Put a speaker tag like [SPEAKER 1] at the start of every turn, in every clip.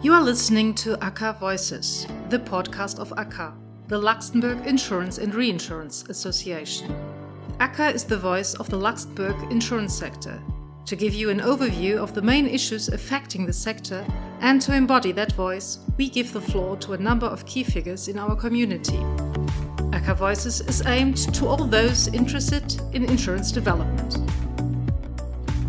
[SPEAKER 1] You are listening to ACA Voices, the podcast of ACA, the Luxembourg Insurance and Reinsurance Association. ACA is the voice of the Luxembourg insurance sector, to give you an overview of the main issues affecting the sector and to embody that voice, we give the floor to a number of key figures in our community. ACA Voices is aimed to all those interested in insurance development.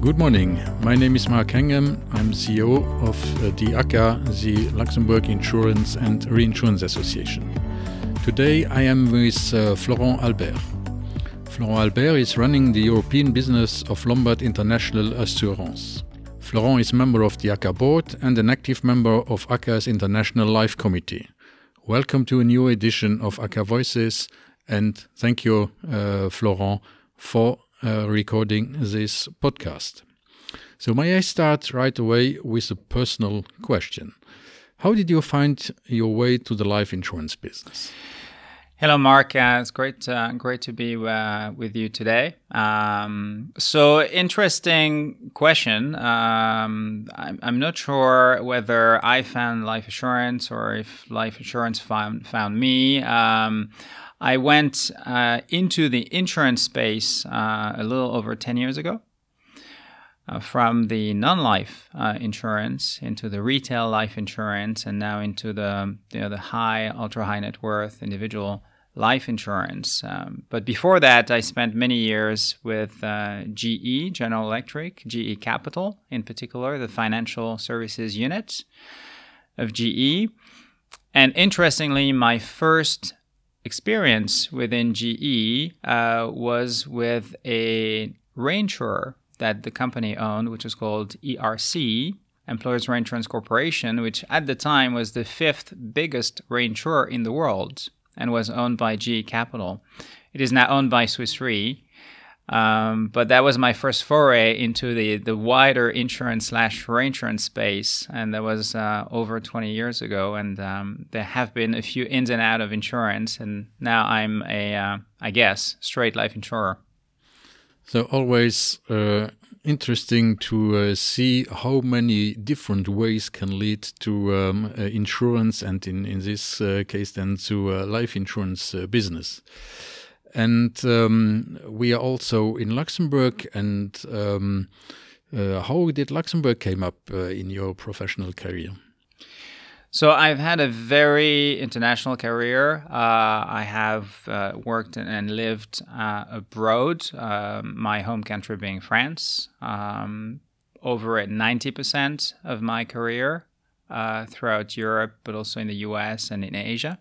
[SPEAKER 2] Good morning. My name is Marc Hengen. I'm CEO of uh, the ACA, the Luxembourg Insurance and Reinsurance Association. Today I am with uh, Florent Albert. Florent Albert is running the European business of Lombard International Assurance. Florent is member of the ACA board and an active member of ACA's International Life Committee. Welcome to a new edition of ACA Voices and thank you, uh, Florent, for uh, recording this podcast. So, may I start right away with a personal question? How did you find your way to the life insurance business?
[SPEAKER 3] Hello, Mark. Uh, it's great, uh, great to be uh, with you today. Um, so, interesting question. Um, I'm, I'm, not sure whether I found life insurance or if life insurance found found me. Um, I went uh, into the insurance space uh, a little over 10 years ago. Uh, from the non-life uh, insurance into the retail life insurance, and now into the you know, the high, ultra high net worth individual life insurance. Um, but before that, I spent many years with uh, GE, General Electric, GE Capital, in particular, the financial services unit of GE. And interestingly, my first experience within GE uh, was with a reinsurer that the company owned, which was called ERC, Employers Reinsurance Corporation, which at the time was the fifth biggest reinsurer in the world and was owned by GE Capital. It is now owned by Swiss Re. Um, but that was my first foray into the, the wider insurance slash reinsurance space, and that was uh, over 20 years ago. And um, there have been a few ins and out of insurance, and now I'm a, uh, I guess, straight life insurer.
[SPEAKER 2] So always uh, interesting to uh, see how many different ways can lead to um, uh, insurance, and in in this uh, case, then to life insurance business. And um, we are also in Luxembourg. And um, uh, how did Luxembourg came up uh, in your professional career?
[SPEAKER 3] So I've had a very international career. Uh, I have uh, worked and lived uh, abroad, um, my home country being France, um, over at 90% of my career uh, throughout Europe, but also in the US and in Asia.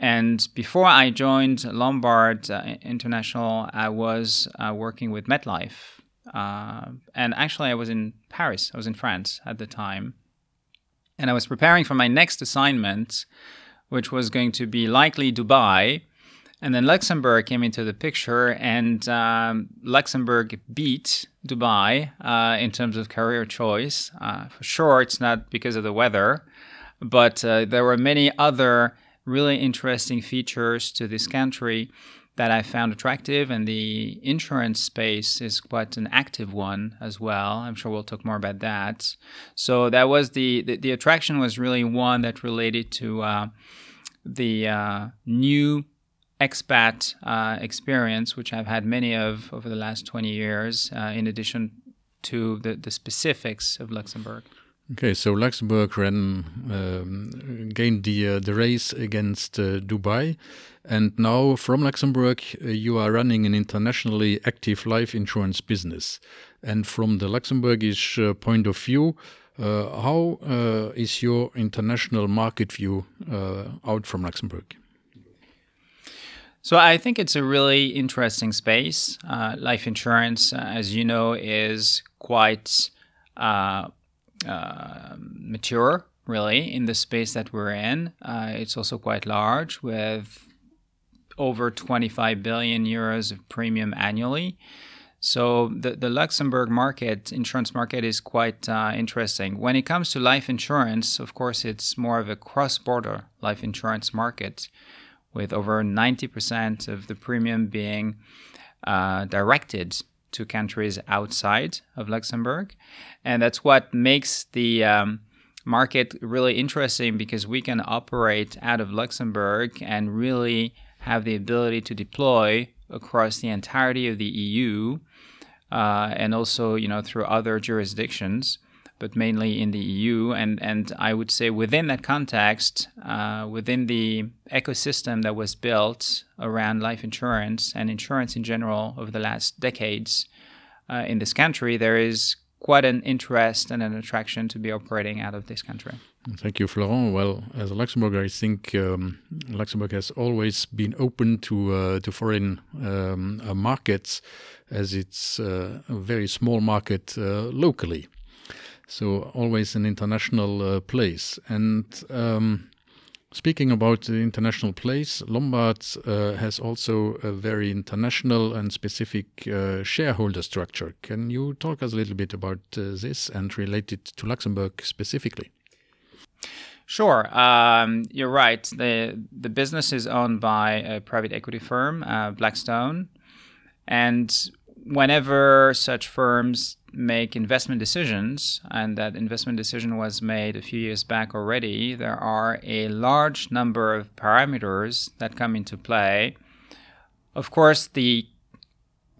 [SPEAKER 3] And before I joined Lombard uh, International, I was uh, working with MetLife. Uh, and actually, I was in Paris, I was in France at the time. And I was preparing for my next assignment, which was going to be likely Dubai. And then Luxembourg came into the picture, and um, Luxembourg beat Dubai uh, in terms of career choice. Uh, for sure, it's not because of the weather, but uh, there were many other really interesting features to this country that I found attractive, and the insurance space is quite an active one as well. I'm sure we'll talk more about that. So that was the the, the attraction was really one that related to uh, the uh, new expat uh, experience, which I've had many of over the last 20 years, uh, in addition to the, the specifics of Luxembourg.
[SPEAKER 2] Okay, so Luxembourg ran um, gained the uh, the race against uh, Dubai, and now from Luxembourg uh, you are running an internationally active life insurance business. And from the Luxembourgish uh, point of view, uh, how uh, is your international market view out from Luxembourg?
[SPEAKER 3] So I think it's a really interesting space. life insurance, as you know, is quite uh, mature, really, in the space that we're in. Uh, it's also quite large with over 25 billion euros of premium annually. So the, the Luxembourg market, insurance market, is quite uh, interesting. When it comes to life insurance, of course, it's more of a cross-border life insurance market, with over 90% of the premium being uh, directed to countries outside of Luxembourg, and that's what makes the um, market really interesting because we can operate out of Luxembourg and really have the ability to deploy across the entirety of the EU uh, and also you know through other jurisdictions but mainly in the EU. And, and I would say within that context, uh, within the ecosystem that was built around life insurance and insurance in general over the last decades uh, in this country, there is quite an interest and an attraction to be operating out of this country.
[SPEAKER 2] Thank you, Florent. Well, as a Luxembourger, I think um, Luxembourg has always been open to uh, to foreign um, uh, markets, as it's uh, a very small market uh, locally. So always an international uh, place. And um, speaking about the international place, Lombard uh, has also a very international and specific uh, shareholder structure. Can you talk us a little bit about uh, this and relate it to Luxembourg specifically?
[SPEAKER 3] Sure, um, you're right. the The business is owned by a private equity firm, uh, Blackstone, and whenever such firms make investment decisions, and that investment decision was made a few years back already, there are a large number of parameters that come into play. Of course, the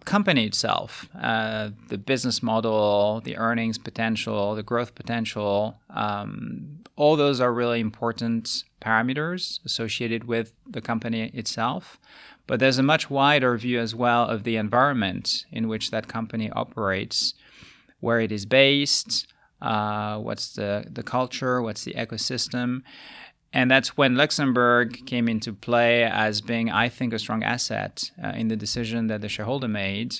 [SPEAKER 3] company itself, uh, the business model, the earnings potential, the growth potential, um, all those are really important parameters associated with the company itself. But there's a much wider view as well of the environment in which that company operates where it is based, uh, what's the, the culture, what's the ecosystem. And that's when Luxembourg came into play as being, I think, a strong asset uh, in the decision that the shareholder made.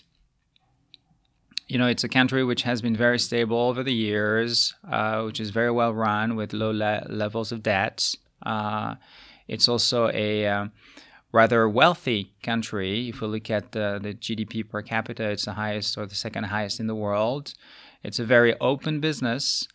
[SPEAKER 3] You know, it's a country which has been very stable over the years, uh, which is very well run with low le- levels of debt. Uh, it's also a uh, rather wealthy country. If we look at the, the GDP per capita, it's the highest or the second highest in the world. It's a very open business.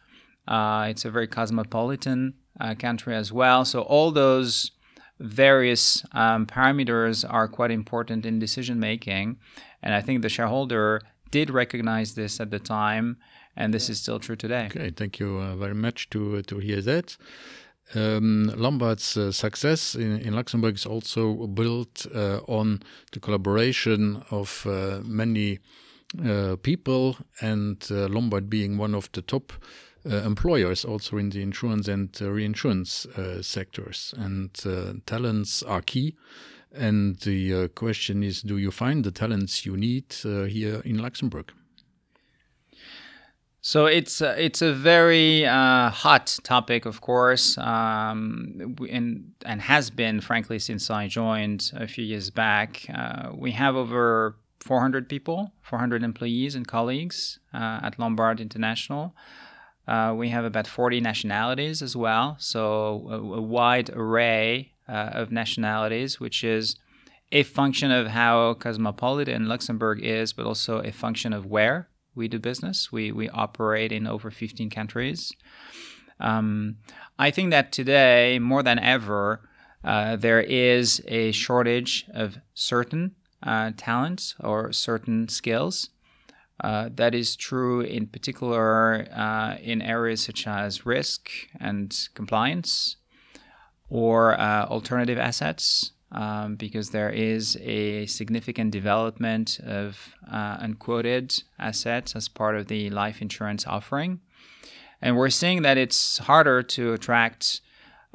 [SPEAKER 3] Uh, it's a very cosmopolitan uh, country as well. So all those various um, parameters are quite important in decision making, and I think the shareholder did recognize this at the time, and this is still true today.
[SPEAKER 2] Okay, thank you uh, very much to to hear that. Um, Lombard's uh, success in, in, Luxembourg is also built uh, on the collaboration of uh, many uh, people, and uh, Lombard being one of the top uh, employers also in the insurance and reinsurance sectors. And talents are key. And the question is do you find the talents you need here in Luxembourg?
[SPEAKER 3] So it's uh, it's a very uh, hot topic, of course, um, and and has been, frankly, since I joined a few years back. Uh, we have over 400 people, 400 employees and colleagues uh, at Lombard International. Uh, we have about 40 nationalities as well, so a, a wide array uh, of nationalities, which is a function of how cosmopolitan Luxembourg is, but also a function of where we do business. We we operate in over 15 countries. Um, I think that today, more than ever, uh, there is a shortage of certain uh, talents or certain skills. Uh, that is true in particular uh, in areas such as risk and compliance or uh, alternative assets um, because there is a significant development of uh, unquoted assets as part of the life insurance offering. And we're seeing that it's harder to attract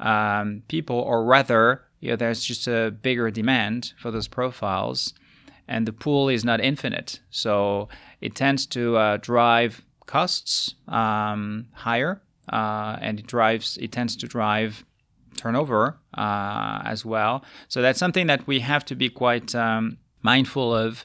[SPEAKER 3] um, people, or rather, you know, there's just a bigger demand for those profiles, and the pool is not infinite. So it tends to uh, drive costs um, higher, uh, and it drives it tends to drive turnover uh, as well. So that's something that we have to be quite um, mindful of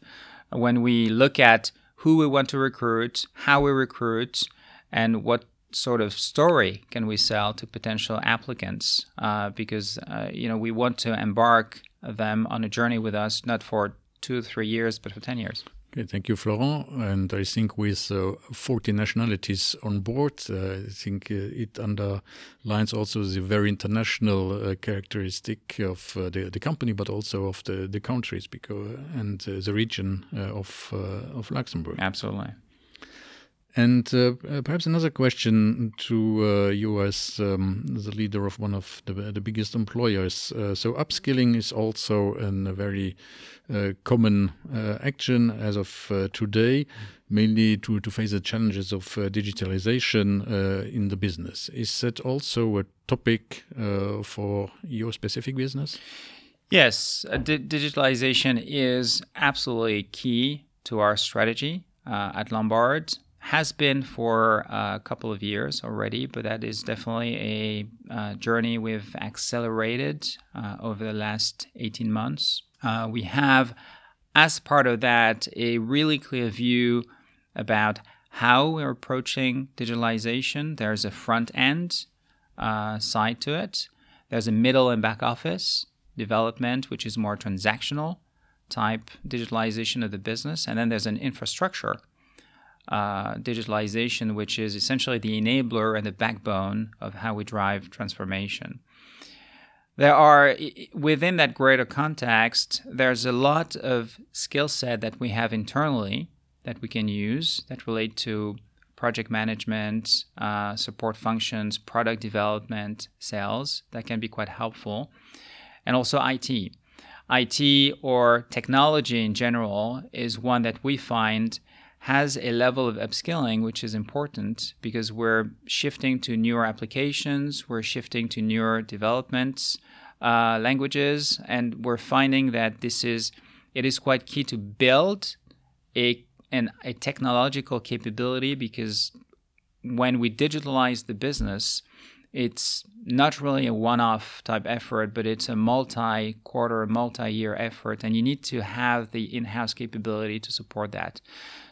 [SPEAKER 3] when we look at who we want to recruit, how we recruit, and what sort of story can we sell to potential applicants uh, because uh, you know we want to embark them on a journey with us not for two or three years but for 10 years
[SPEAKER 2] Okay, thank you, Florent. And I think with uh, 40 nationalities on board, uh, I think uh, it underlines also the very international uh, characteristic of uh, the, the company, but also of the, the countries because, and uh, the region of, of Luxembourg.
[SPEAKER 3] Absolutely.
[SPEAKER 2] And uh, uh, perhaps another question to uh, you as um, the leader of one of the, the biggest employers. Uh, so upskilling is also a very uh, common uh, action as of today, mainly to, to face the challenges of digitalization in the business. Is that also a topic for your specific business?
[SPEAKER 3] Yes, di- digitalization is absolutely key to our strategy at Lombard has been for a couple of years already, but that is definitely a uh, journey we've accelerated uh, over the last 18 months. Uh, we have, as part of that, a really clear view about how we're approaching digitalization. There's a front end uh, side to it, there's a middle and back office development, which is more transactional type digitalization of the business, and then there's an infrastructure uh, digitalization, which is essentially the enabler and the backbone of how we drive transformation. There are, within that greater context, there's a lot of skill set that we have internally that we can use that relate to project management, uh, support functions, product development, sales that can be quite helpful, and also IT. IT or technology in general is one that we find has a level of upskilling which is important because we're shifting to newer applications, we're shifting to newer developments, uh, languages, and we're finding that this is it is quite key to build a an, a technological capability because when we digitalize the business, it's not really a one-off type effort, but it's a multi-quarter, multi-year effort, and you need to have the in-house capability to support that.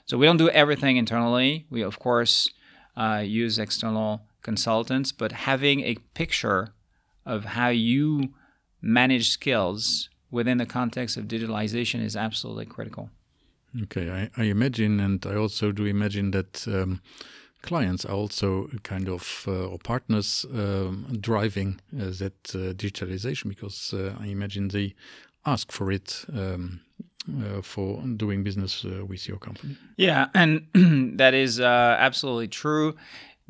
[SPEAKER 3] So we don't do everything internally. We, of course, uh, use external consultants, but having a picture of how you manage skills within the context of digitalization is absolutely critical.
[SPEAKER 2] Okay, I, I imagine, and I also do imagine that um, clients are also kind of uh, or partners um, driving uh, that uh, digitalization because I imagine they ask for it um, uh, for doing business uh, with your company.
[SPEAKER 3] Yeah, and that is uh, absolutely true.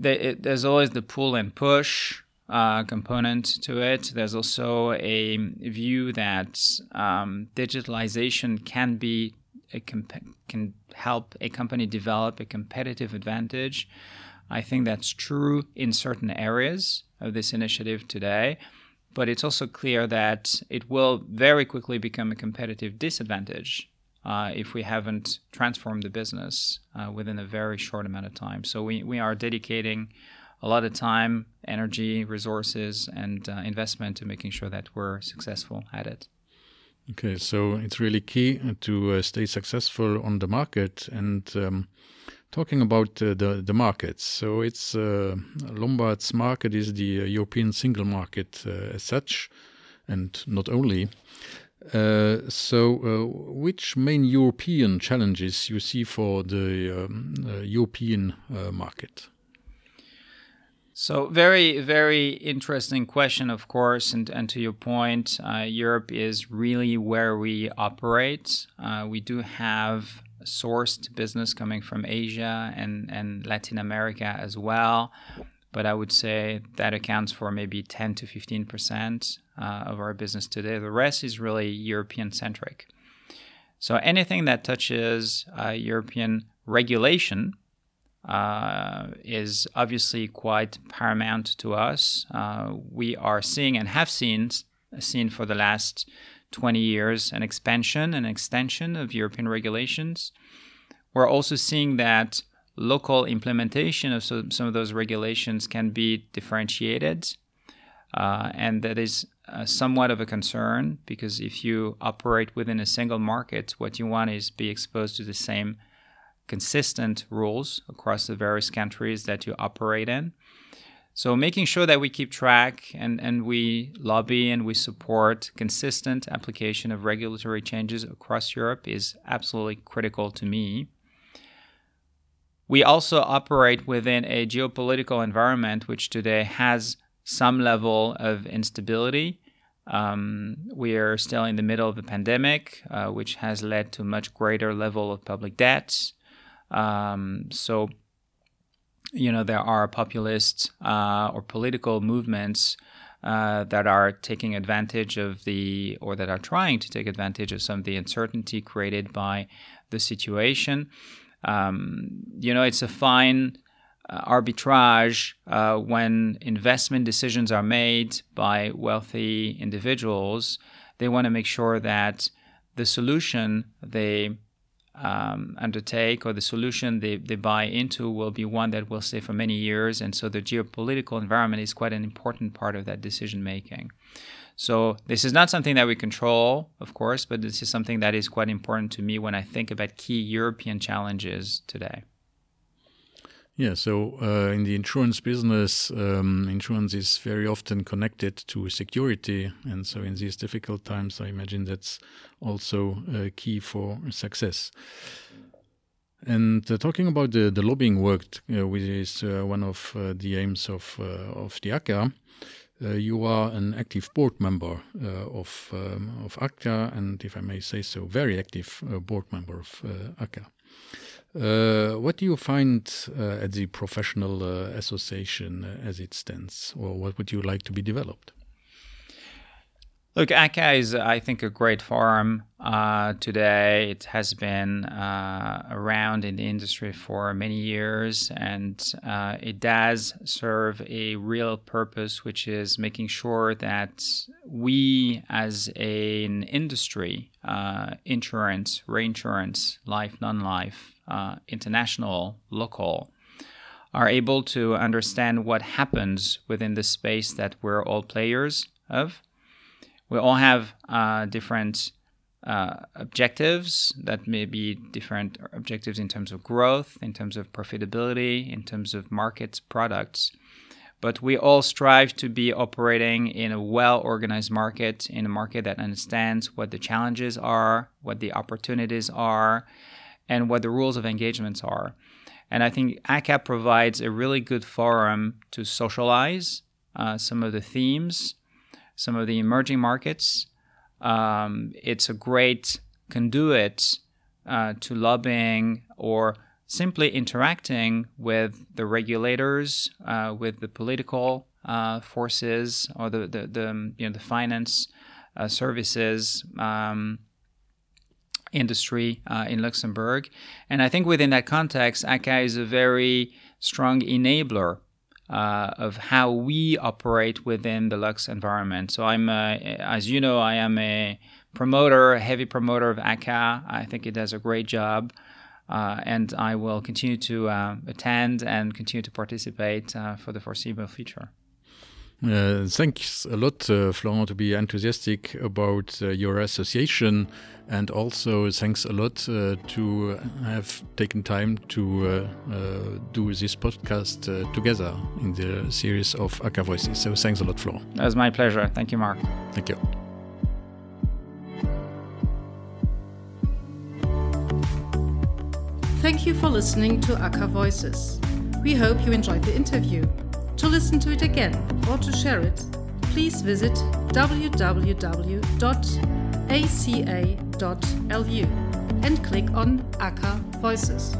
[SPEAKER 3] it, there's always the pull and push component to it. There's also a view that um, digitalization can be a comp- can help a company develop a competitive advantage. I think that's true in certain areas of this initiative today but it's also clear that it will very quickly become a competitive disadvantage uh, if we haven't transformed the business uh, within a very short amount of time. So we, we are dedicating a lot of time, energy, resources, and uh, investment to making sure that we're successful at it.
[SPEAKER 2] Okay, so it's really key to uh, stay successful on the market and um, Talking about uh, the the markets, so it's uh, Lombard's market is the uh, European single market uh, as such, and not only. Uh, so, uh, which main European challenges you see for the um, European market?
[SPEAKER 3] So very, very interesting question, of course, and, and to your point, uh, Europe is really where we operate. Uh, we do have sourced business coming from Asia and, and Latin America as well. But I would say that accounts for maybe 10 to 15% uh, of our business today. The rest is really European centric. So anything that touches uh, European regulation uh, is obviously quite paramount to us. Uh, we are seeing and have seen seen for the last 20 years an expansion and extension of European regulations. We're also seeing that local implementation of some, some of those regulations can be differentiated. Uh, and that is uh, somewhat of a concern because if you operate within a single market, what you want is be exposed to the same consistent rules across the various countries that you operate in. So making sure that we keep track and, and we lobby and we support consistent application of regulatory changes across Europe is absolutely critical to me. We also operate within a geopolitical environment which today has some level of instability. Um, we are still in the middle of a pandemic, uh, which has led to much greater level of public debt. Um, so you know, there are populist uh, or political movements uh, that are taking advantage of the, or that are trying to take advantage of some of the uncertainty created by the situation. Um, you know, it's a fine uh, arbitrage uh, when investment decisions are made by wealthy individuals. They want to make sure that the solution they um, undertake or the solution they, they buy into will be one that will stay for many years. And so the geopolitical environment is quite an important part of that decision making. So this is not something that we control, of course, but this is something that is quite important to me when I think about key European challenges today.
[SPEAKER 2] Yeah, so uh, in the insurance business, um, insurance is very often connected to security. And so in these difficult times, I imagine that's also uh, key for success. And uh, talking about the, the lobbying work, uh, which is uh, one of the aims of, of the ACA, you are an active board member of, um, of ACA, and if I may say so, very active board member of ACA. Uh, what do you find uh, at the professional uh, association as it stands, or what would you like to be developed?
[SPEAKER 3] Look, ACA is, I think, a great forum uh, today. It has been uh, around in the industry for many years, and uh, it does serve a real purpose, which is making sure that we, as an industry, insurance, reinsurance, life, non life, uh, international, local, are able to understand what happens within the space that we're all players of. We all have uh, different uh, objectives that may be different objectives in terms of growth, in terms of profitability, in terms of markets, products. But we all strive to be operating in a well organized market, in a market that understands what the challenges are, what the opportunities are, and what the rules of engagements are. And I think ACA provides a really good forum to socialize uh, some of the themes, some of the emerging markets. Um, it's a great conduit uh, to lobbying or simply interacting with the regulators, uh, with the political uh, forces, or the, the, the, you know the finance uh, services. Um, industry uh, in Luxembourg. And I think within that context, ACA is a very strong enabler uh, of how we operate within the Lux environment. So I'm, as you know, I am a promoter, a heavy promoter of ACA. I think it does a great job. Uh, and I will continue to uh, attend and continue to participate uh, for the foreseeable future.
[SPEAKER 2] Uh, thanks a lot, uh, Florent, to be enthusiastic about uh, your association, and also thanks a lot uh, to have taken time to uh, uh, do this podcast together in the series of ACA Voices. So thanks a lot, Florent.
[SPEAKER 3] It was my pleasure. Thank you, Mark.
[SPEAKER 2] Thank you.
[SPEAKER 1] Thank you for listening to ACA Voices. We hope you enjoyed the interview. To listen to it again or to share it, please visit www.aca.lu and click on ACA Voices.